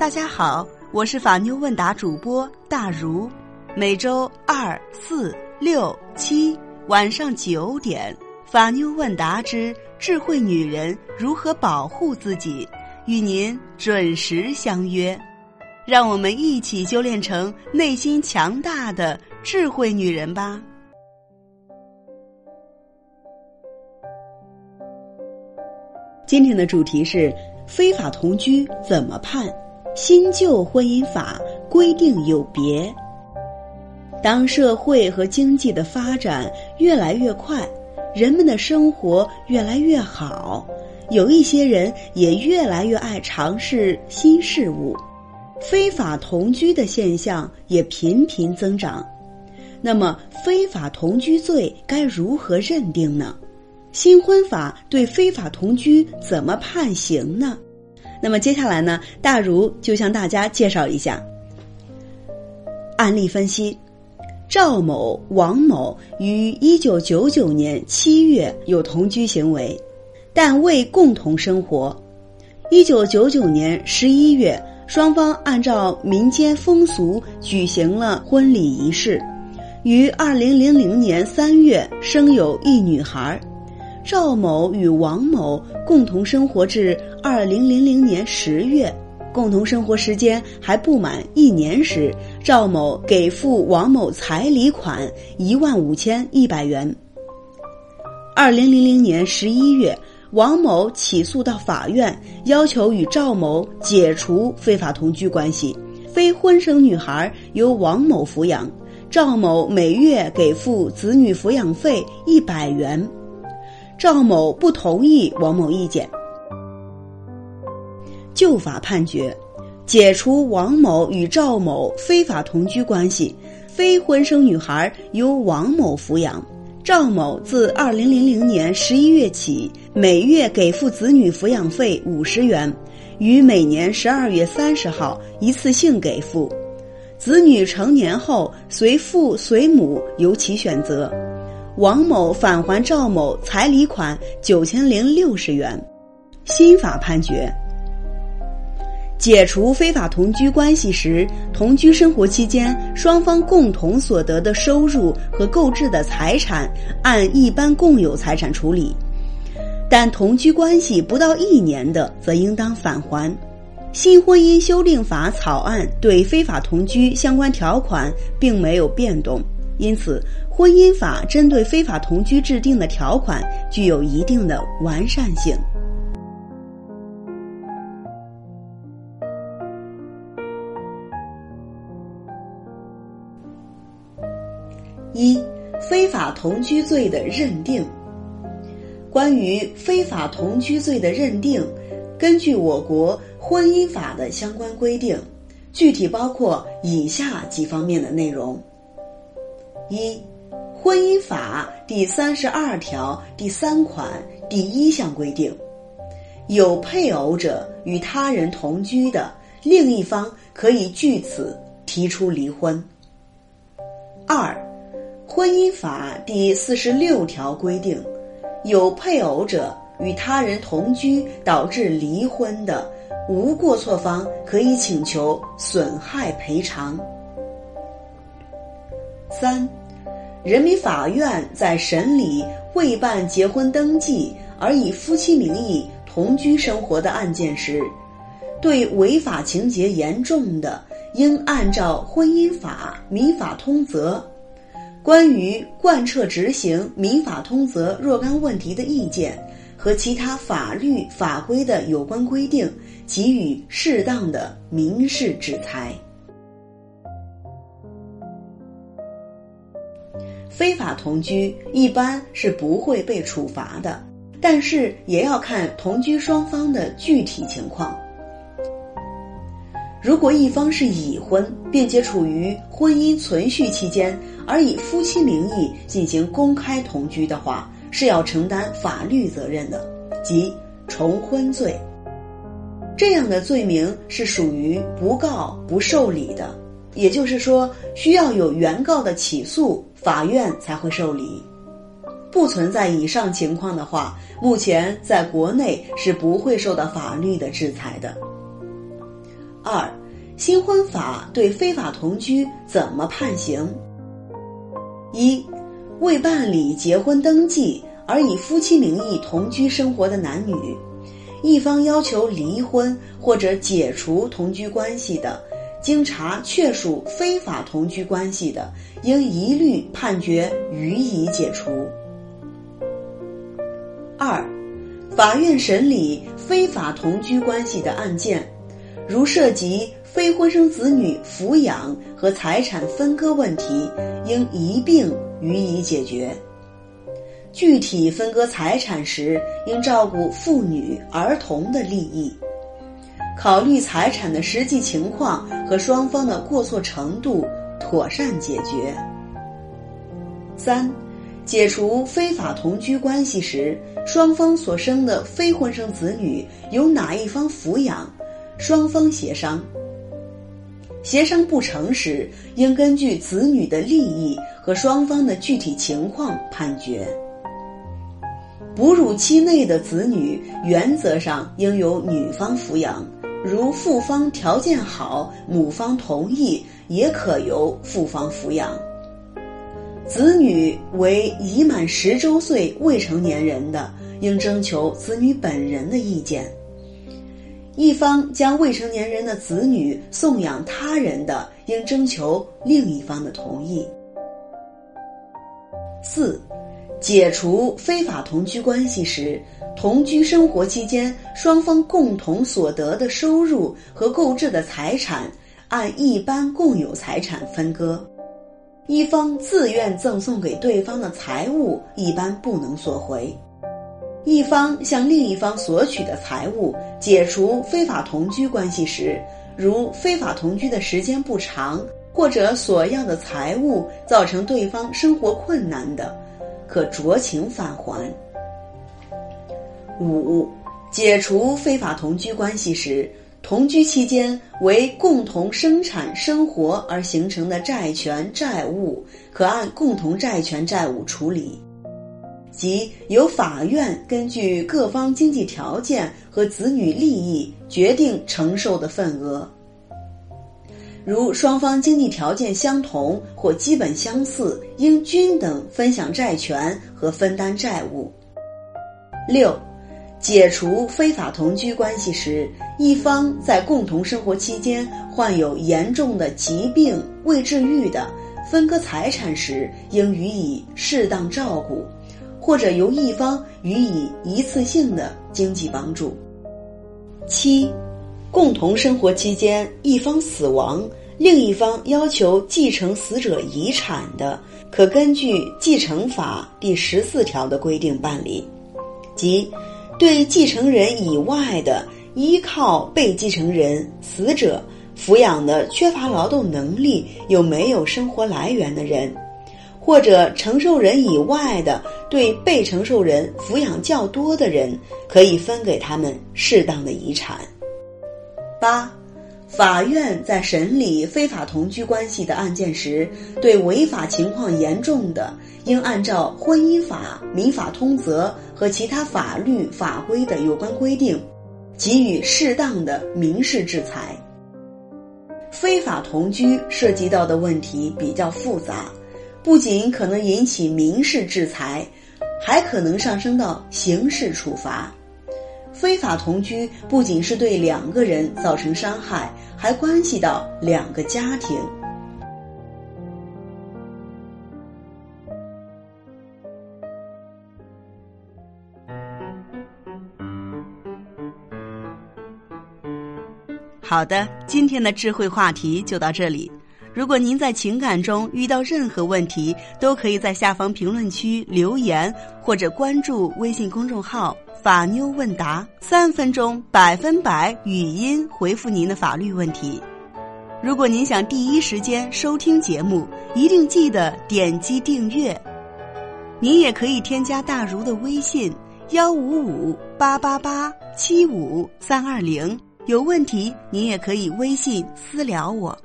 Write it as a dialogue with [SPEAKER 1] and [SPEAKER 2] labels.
[SPEAKER 1] 大家好，我是法妞问答主播大如，每周二、四、六、七晚上九点，法妞问答之智慧女人如何保护自己，与您准时相约，让我们一起修炼成内心强大的智慧女人吧。今天的主题是非法同居怎么判？新旧婚姻法规定有别。当社会和经济的发展越来越快，人们的生活越来越好，有一些人也越来越爱尝试新事物，非法同居的现象也频频增长。那么，非法同居罪该如何认定呢？新婚法对非法同居怎么判刑呢？那么接下来呢，大如就向大家介绍一下案例分析。赵某、王某于一九九九年七月有同居行为，但未共同生活。一九九九年十一月，双方按照民间风俗举行了婚礼仪式，于二零零零年三月生有一女孩。赵某与王某共同生活至二零零零年十月，共同生活时间还不满一年时，赵某给付王某彩礼款一万五千一百元。二零零零年十一月，王某起诉到法院，要求与赵某解除非法同居关系，非婚生女孩由王某抚养，赵某每月给付子女抚养费一百元。赵某不同意王某意见，就法判决，解除王某与赵某非法同居关系，非婚生女孩由王某抚养。赵某自二零零零年十一月起，每月给付子女抚养费五十元，于每年十二月三十号一次性给付。子女成年后，随父随母由其选择。王某返还赵某彩礼款九千零六十元。新法判决：解除非法同居关系时，同居生活期间双方共同所得的收入和购置的财产按一般共有财产处理；但同居关系不到一年的，则应当返还。新婚姻修订法草案对非法同居相关条款并没有变动，因此。婚姻法针对非法同居制定的条款具有一定的完善性。一、非法同居罪的认定。关于非法同居罪的认定，根据我国婚姻法的相关规定，具体包括以下几方面的内容：一。婚姻法第三十二条第三款第一项规定，有配偶者与他人同居的，另一方可以据此提出离婚。二，婚姻法第四十六条规定，有配偶者与他人同居导致离婚的，无过错方可以请求损害赔偿。三。人民法院在审理未办结婚登记而以夫妻名义同居生活的案件时，对违法情节严重的，应按照婚姻法、民法通则关于贯彻执行民法通则若干问题的意见和其他法律法规的有关规定，给予适当的民事制裁。非法同居一般是不会被处罚的，但是也要看同居双方的具体情况。如果一方是已婚，并且处于婚姻存续期间，而以夫妻名义进行公开同居的话，是要承担法律责任的，即重婚罪。这样的罪名是属于不告不受理的。也就是说，需要有原告的起诉，法院才会受理。不存在以上情况的话，目前在国内是不会受到法律的制裁的。二、新婚法对非法同居怎么判刑？一、未办理结婚登记而以夫妻名义同居生活的男女，一方要求离婚或者解除同居关系的，经查确属非法同居关系的，应一律判决予以解除。二、法院审理非法同居关系的案件，如涉及非婚生子女抚养和财产分割问题，应一并予以解决。具体分割财产时，应照顾妇女、儿童的利益，考虑财产的实际情况和双方的过错程度，妥善解决。三。解除非法同居关系时，双方所生的非婚生子女由哪一方抚养？双方协商。协商不成时，应根据子女的利益和双方的具体情况判决。哺乳期内的子女，原则上应由女方抚养，如父方条件好，母方同意，也可由父方抚养。子女为已满十周岁未成年人的，应征求子女本人的意见。一方将未成年人的子女送养他人的，应征求另一方的同意。四、解除非法同居关系时，同居生活期间双方共同所得的收入和购置的财产，按一般共有财产分割。一方自愿赠送给对方的财物，一般不能索回；一方向另一方索取的财物，解除非法同居关系时，如非法同居的时间不长，或者索要的财物造成对方生活困难的，可酌情返还。五、解除非法同居关系时。同居期间为共同生产生活而形成的债权债务，可按共同债权债务处理，即由法院根据各方经济条件和子女利益决定承受的份额。如双方经济条件相同或基本相似，应均等分享债权和分担债务。六。解除非法同居关系时，一方在共同生活期间患有严重的疾病未治愈的，分割财产时应予以适当照顾，或者由一方予以一次性的经济帮助。七，共同生活期间一方死亡，另一方要求继承死者遗产的，可根据继承法第十四条的规定办理，即。对继承人以外的依靠被继承人死者抚养的缺乏劳动能力又没有生活来源的人，或者承受人以外的对被承受人抚养较多的人，可以分给他们适当的遗产。八。法院在审理非法同居关系的案件时，对违法情况严重的，应按照婚姻法、民法通则和其他法律法规的有关规定，给予适当的民事制裁。非法同居涉及到的问题比较复杂，不仅可能引起民事制裁，还可能上升到刑事处罚。非法同居不仅是对两个人造成伤害，还关系到两个家庭。好的，今天的智慧话题就到这里。如果您在情感中遇到任何问题，都可以在下方评论区留言，或者关注微信公众号。法妞问答，三分钟百分百语音回复您的法律问题。如果您想第一时间收听节目，一定记得点击订阅。您也可以添加大如的微信幺五五八八八七五三二零，有问题您也可以微信私聊我。